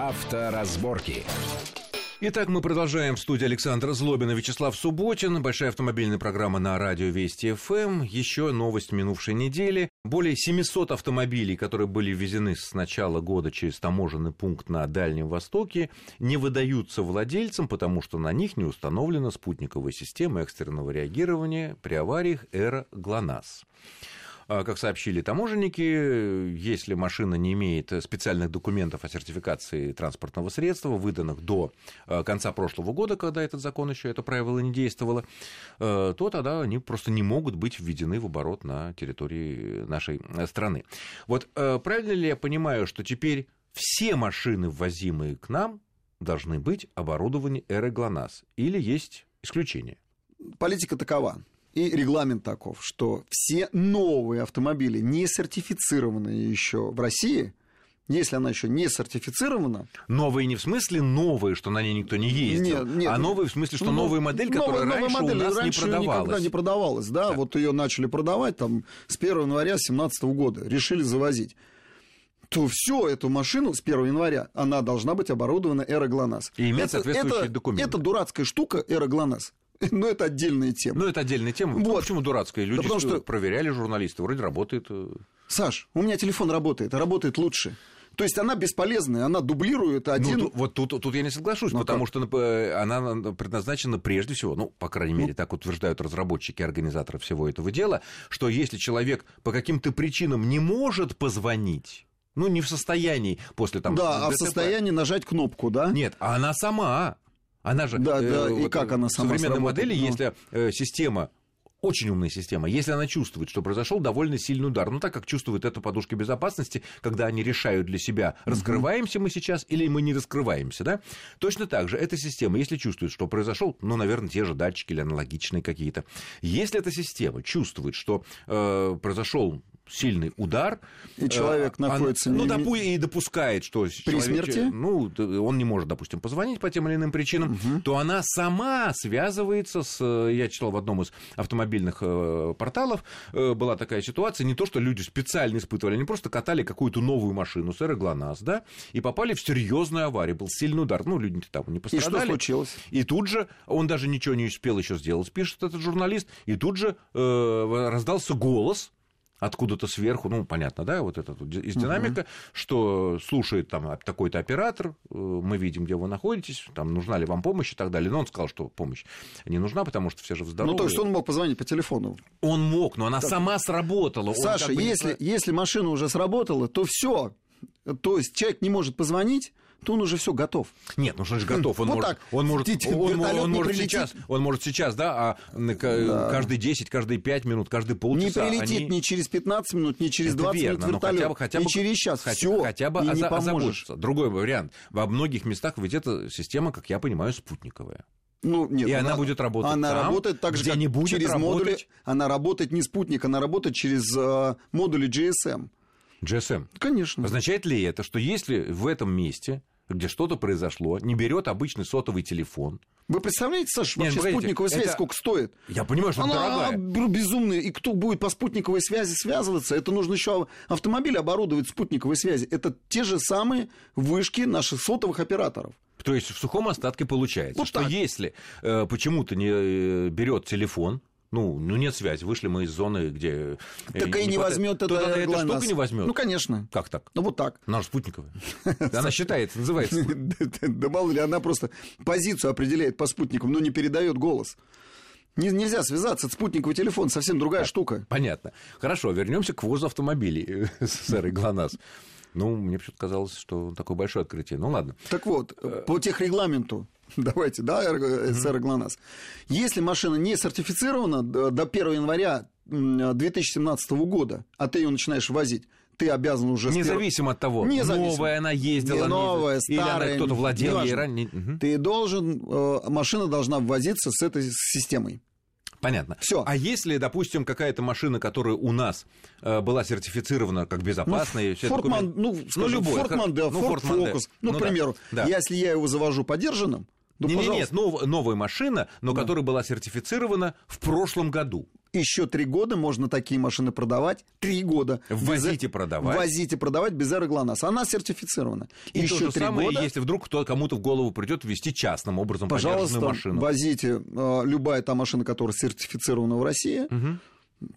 Авторазборки. Итак, мы продолжаем в студии Александра Злобина, Вячеслав Субботин. Большая автомобильная программа на радио Вести ФМ. Еще новость минувшей недели. Более 700 автомобилей, которые были ввезены с начала года через таможенный пункт на Дальнем Востоке, не выдаются владельцам, потому что на них не установлена спутниковая система экстренного реагирования при авариях «Эра ГЛОНАСС». А, как сообщили таможенники, если машина не имеет специальных документов о сертификации транспортного средства, выданных до а, конца прошлого года, когда этот закон еще, это правило не действовало, а, то тогда они просто не могут быть введены в оборот на территории нашей страны. Вот правильно ли я понимаю, что теперь все машины, ввозимые к нам, должны быть оборудованы ГЛОНАСС? Или есть исключения? Политика такова. И регламент таков, что все новые автомобили, не сертифицированные еще в России, если она еще не сертифицирована. Новые не в смысле новые, что на ней никто не ездил, нет, нет, а новые в смысле, что ну, новая модель, которая новая, раньше модель, у нас раньше не продавалась. никогда не продавалась, да, так. вот ее начали продавать там с 1 января 2017 года, решили завозить то все, эту машину с 1 января, она должна быть оборудована Эра ГЛОНАСС. И иметь соответствующие это, документы. Это дурацкая штука Эра ГЛОНАСС. Но это отдельная тема. Ну, это отдельная тема. Вот. Почему дурацкая? Люди да потому что... проверяли журналисты, вроде работает. Саш, у меня телефон работает, а работает лучше. То есть она бесполезная, она дублирует ну, один... Ну, вот тут, тут я не соглашусь, ну, потому как? что она предназначена прежде всего, ну, по крайней мере, ну... так утверждают разработчики, организаторы всего этого дела, что если человек по каким-то причинам не может позвонить, ну, не в состоянии после там... Да, а в состоянии нажать кнопку, да? Нет, а она сама она же... Да, да, э, и вот, как она сама В современной модели, но... если э, система очень умная система. Если она чувствует, что произошел довольно сильный удар, ну так как чувствует это подушки безопасности, когда они решают для себя, раскрываемся мы сейчас или мы не раскрываемся, да? Точно так же эта система, если чувствует, что произошел, ну, наверное, те же датчики или аналогичные какие-то. Если эта система чувствует, что э, произошел сильный удар. И человек э, находится... Ну, допу- и допускает, что... При смерти? Ну, он не может, допустим, позвонить по тем или иным причинам, угу. то она сама связывается с... Э, я читал в одном из автомобильных э, порталов, была такая ситуация, не то, что люди специально испытывали, они просто катали какую-то новую машину, сэра ГЛОНАСС, да, и попали в серьезную аварию, был сильный удар. Ну, люди там не пострадали. И что случилось? И тут же, он даже ничего не успел еще сделать, пишет этот журналист, и тут же э, раздался голос, откуда-то сверху, ну, понятно, да, вот это из динамика, угу. что слушает там такой-то оператор, э, мы видим, где вы находитесь, там, нужна ли вам помощь и так далее. Но он сказал, что помощь не нужна, потому что все же здоровы. Ну, то есть он мог позвонить по телефону? Он мог, но она так. сама сработала. Саша, как бы если, не... если машина уже сработала, то все. То есть человек не может позвонить, то он уже все готов. Нет, ну что же готов? Он вот может, так. Он может, он, он, он может сейчас, он может сейчас, да, а да. каждые 10, каждые 5 минут, каждые полчаса. Не прилетит они... ни через 15 минут, ни через 20 верно, минут вертолет, хотя бы, хотя бы, ни через час. Хотя, все, хотя бы не поможешь. Другой вариант. Во многих местах ведь эта система, как я понимаю, спутниковая. Ну, нет, и она, она будет работать. Она там, работает так же, как не будет через работать. модули. Она работает не спутник, она работает через э, модули GSM. GSM. Конечно. Означает ли это, что если в этом месте где что-то произошло, не берет обычный сотовый телефон. Вы представляете, Саша, вообще Нет, спутниковая связь это... сколько стоит? Я понимаю, что она дорогая. безумная. И кто будет по спутниковой связи связываться? Это нужно еще автомобиль оборудовать спутниковой связи. Это те же самые вышки наших сотовых операторов. То есть в сухом остатке получается, вот что так. если э, почему-то не э, берет телефон, ну, ну нет связи. Вышли мы из зоны, где... Э, так и не возьмет это эта штука не возьмет. Ну, конечно. Как так? Ну, вот так. Она же спутниковая. Она считает, называется. Да мало ли, она просто позицию определяет по спутникам, но не передает голос. Нельзя связаться, спутниковый телефон, совсем другая штука. Понятно. Хорошо, вернемся к ввозу автомобилей, сэр ГЛОНАСС. Ну, мне почему-то казалось, что такое большое открытие. Ну, ладно. Так вот, э, по техрегламенту давайте, да, СССР ГЛОНАСС. Если машина не сертифицирована до 1 января 2017 года, а ты ее начинаешь возить, ты обязан уже... Независимо от того, Независимо. новая она ездила, не новая, или старая, она кто-то владел ей ранее. Угу. Ты должен, э, машина должна ввозиться с этой системой. Понятно. Все. А если, допустим, какая-то машина, которая у нас э, была сертифицирована как безопасная, ну, Форд ну, ну, любой, Форд Мондео, ну, Форд Фокус, ну, ну, к примеру, да. если я его завожу подержанным, ну, нет, нет, нет, нов, новая машина, но да. которая была сертифицирована в прошлом году. Еще три года можно такие машины продавать. Три года. Ввозить и продавать. Ввозить и продавать без эры ГЛОНАСС. Она сертифицирована. И Еще то же три самое, года. если вдруг кто, кому-то в голову придет ввести частным образом Пожалуйста, машину. возите э, любая та машина, которая сертифицирована в России.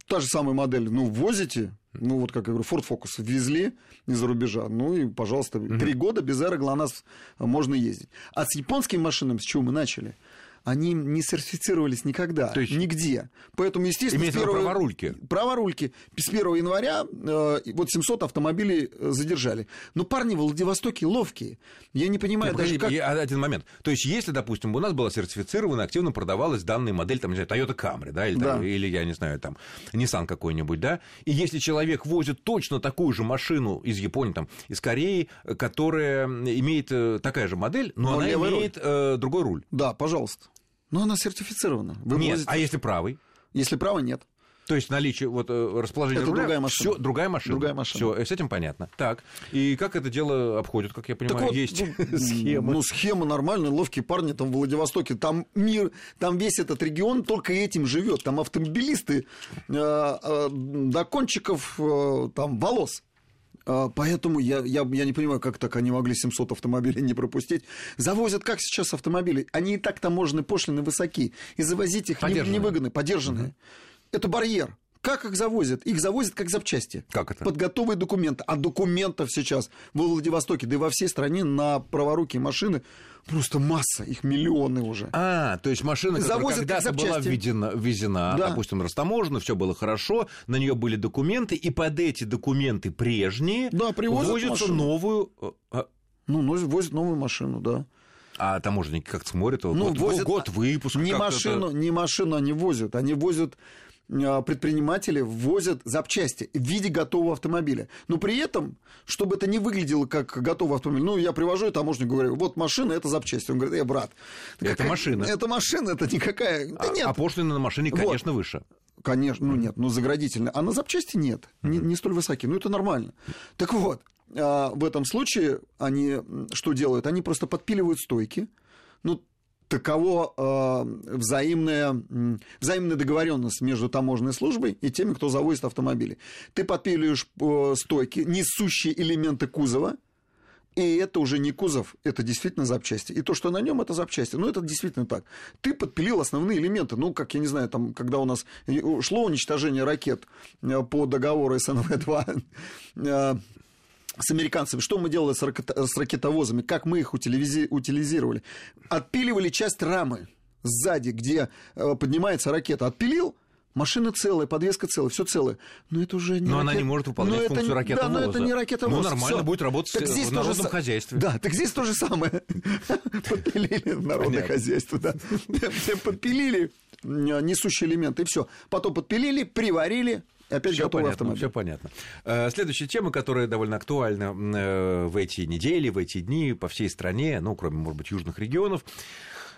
Та же самая модель, ну, ввозите, ну, вот как я говорю, Ford Focus ввезли из-за рубежа, ну, и, пожалуйста, три года без эры ГЛОНАСС можно ездить. А с японскими машинами, с чего мы начали? Они не сертифицировались никогда, То есть- нигде. Поэтому, естественно, Имеется с виду первого- праворульки. Праворульки. С 1 января э, вот 700 автомобилей э, задержали. Но парни в Владивостоке ловкие. Я не понимаю Нет, даже, подожди, как... один момент. То есть, если, допустим, у нас была сертифицирована, активно продавалась данная модель, там, не знаю, Toyota Camry, да, или, там, Да. или, я не знаю, там, Nissan какой-нибудь, да, и если человек возит точно такую же машину из Японии, там, из Кореи, которая имеет э, такая же модель, но, Но она левый руль. имеет э, другой руль. Да, пожалуйста. Но она сертифицирована. Вы Нет, возите- а если правый? Если права нет. То есть наличие вот э, расположения Это руля, другая машина. всё, другая машина. Другая машина. Все, с этим понятно. Так, и как это дело обходит, как я Так понимаю, вот, есть ну, схема. Ну, схема нормальная, ловкие парни там в Владивостоке. Там мир, там весь этот регион только этим живет. Там автомобилисты э, э, до кончиков э, там волос. А, Поэтому я, я, я не понимаю, как так они могли 700 автомобилей не пропустить. Завозят как сейчас автомобили? Они и так таможенные пошлины высоки. И завозить их Подержанные. невыгодно, подержанные. Это барьер. Как их завозят? Их завозят как запчасти. Как это? Под готовые документы. А документов сейчас во Владивостоке, да и во всей стране на праворукие машины просто масса, их миллионы уже. А, то есть машина, которая когда-то была введена, ввезена, Да. допустим, растаможена, все было хорошо, на нее были документы, и под эти документы прежние Да, машину. новую... э, а- Ну, возят новую машину, да. А таможенники как-то смотрят, Ну, вот возят- год выпуска. Не машину, не машину они возят, они возят предприниматели возят запчасти в виде готового автомобиля. Но при этом, чтобы это не выглядело как готовый автомобиль, ну, я привожу и таможню говорю, вот машина, это запчасти. Он говорит, э, брат, Это какая- машина. Это машина, это никакая. Да А, нет, а пошлины на машине, Вот. конечно, выше. Конечно, ну нет, ну заградительно. А на запчасти нет, не, не столь высокие. Ну это нормально. Так вот, а, в этом случае они что делают? Они просто подпиливают стойки. Ну, таково а, взаимная, взаимная договоренность между таможенной службой и теми, кто завозит автомобили. Ты подпиливаешь э, стойки, несущие элементы кузова, и это уже не кузов, это действительно запчасти. И то, что на нем, это запчасти. Ну, это действительно так. Ты подпилил основные элементы. Ну, как, я не знаю, там, когда у нас шло уничтожение ракет э, по договору СНВ-2 э, с американцами, что мы делали с, ракета- с ракетовозами, как мы их утилизи- утилизировали. Отпиливали часть рамы сзади, где э, поднимается ракета. Отпилил, Машина целая, подвеска целая, все целое. Но это уже не Но она ракет- не может выполнять Но это функцию не- ракетовоза. Да, но это не ракетовоз. Ну, нормально всё. будет работать Так в здесь же народном са- хозяйстве. Да, так здесь то же самое. Подпилили народное хозяйство, да. Все Подпилили м, несущие элементы, и все. Потом подпилили, приварили, и опять Все готовый понятно, автомобиль. все понятно. Э, Следующая тема, которая довольно актуальна э, в эти недели, в эти дни по всей стране, ну, кроме, может быть, южных регионов,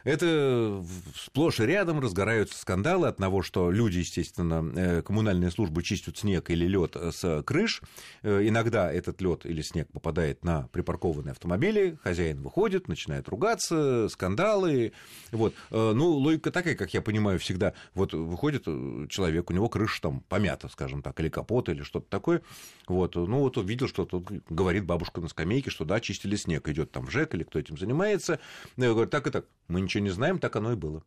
это сплошь и рядом разгораются скандалы от того, что люди, естественно, э, коммунальные службы чистят снег или лед с крыш. Э, Иногда этот лед или снег попадает на припаркованные автомобили, хозяин выходит, начинает ругаться, скандалы. Вот. Э, Ну, логика такая, как я понимаю, всегда. Вот выходит э, человек, у него крыша там помята, скажем так, или капот, или что-то такое. Вот. Ну, вот увидел, что тут говорит бабушка на скамейке, что да, чистили снег. Идет там в ЖЭК или кто этим занимается. Я говорю, так и так. Мы ничего не знаем, так оно и было.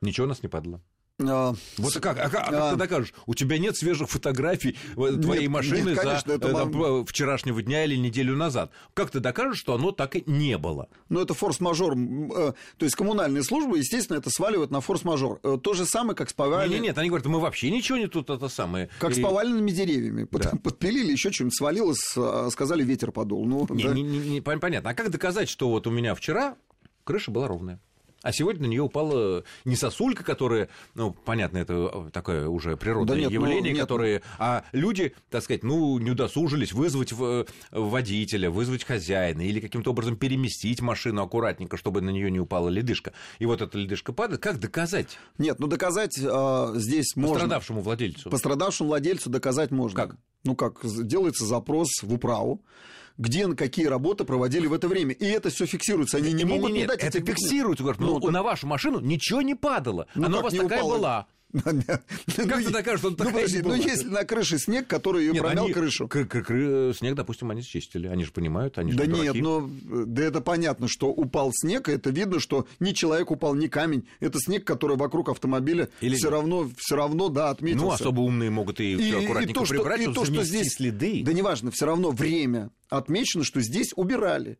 Ничего нас не падало. А, Вот как, а как, а как А. ты докажешь? У тебя нет свежих фотографий э, твоей Нет, машины нет, конечно, за это э, там, вам- э, вчерашнего дня или неделю назад. Как ты докажешь, что оно так и не было? Ну, это форс-мажор. То есть коммунальные службы, естественно, это сваливают на форс-мажор. То же самое, как с повальными, Нет, нет, они говорят, мы вообще ничего не тут это самое. как с И- поваленными деревьями. Да. Подпилили, еще что-нибудь свалилось, а, сказали, ветер подул. Ну, Не, да. не- не- не- пон- понятно. А как доказать, что вот у меня вчера крыша была ровная? А сегодня на нее упала не сосулька, которая, ну, понятно, это такое уже природное Да нет, ну, явление, нет. которые, а люди, так сказать, ну, не удосужились вызвать в- водителя, вызвать хозяина или каким-то образом переместить машину аккуратненько, чтобы на нее не упала ледышка. И вот эта ледышка падает. Как доказать Нет, ну доказать а, здесь можно. пострадавшему владельцу? Пострадавшему владельцу доказать можно. Как? Ну как, делается запрос в управу, где какие работы проводили в это время. И это все фиксируется. Они не могут не Не-не-не, дать это фиксируют. Говорят, ну, Ну, на вашу машину ничего не падало. Ну, Она у вас не такая упало? была. Как ты докажешь, что он Ну, такая подожди, ну если на крыше снег, который Нет, промял крышу. Снег, допустим, они чистили. Они же понимают, они же Да не нет, ну, э, да это понятно, что упал снег, это видно, что ни человек упал, ни камень. Это снег, который вокруг автомобиля все равно, все равно, да, отметился. Ну, особо умные могут и, все аккуратненько прибрать, и чтобы то, что здесь, следы. Да неважно, все равно время отмечено, что здесь убирали.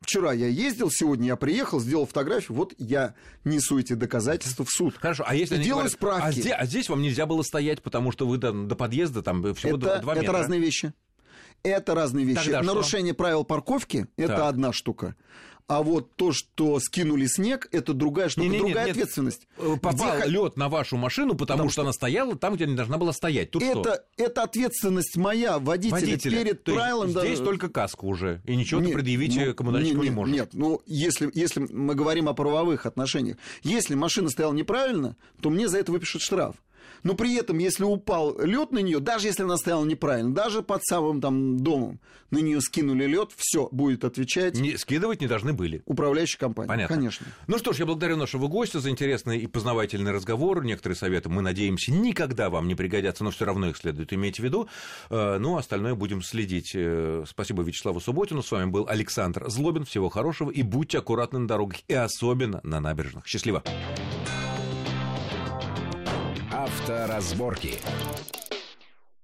Вчера я ездил, сегодня я приехал, сделал фотографию, вот я несу эти доказательства в суд. Хорошо, а если И делаю говорят, справки. А здесь, а здесь вам нельзя было стоять, потому что вы там до подъезда там всего Это, два это метра. разные вещи. Это разные вещи. Тогда что? Нарушение правил парковки это Так. одна штука. А вот то, что скинули снег, это другая штука, Не-не-не, другая нет. ответственность. Э, Попал Где лед на вашу машину, потому, Потому что, она стояла там, где не должна была стоять. Тут что? это, это ответственность моя, водителя, Водителя. перед То есть правилом. да, здесь только каска уже, и ничего ты Нет, предъявить ну, коммунальщику нет, не нет, можешь. Нет, ну если, если мы говорим о правовых отношениях, если машина стояла неправильно, то мне за это выпишут штраф. Но при этом, если упал лед на нее, даже если она стояла неправильно, даже под самым там домом, на нее скинули лед, все будет отвечать Не, скидывать не должны были. управляющая компания. Понятно. Конечно. Ну что ж, я благодарю нашего гостя за интересный и познавательный разговор. Некоторые советы, мы надеемся, никогда вам не пригодятся, но все равно их следует иметь в виду. Э, Ну, остальное будем следить. Э, Спасибо Вячеславу Субботину. С вами был Александр Злобин. Всего хорошего и будьте аккуратны на дорогах, и особенно на набережных. Счастливо! Авторазборки.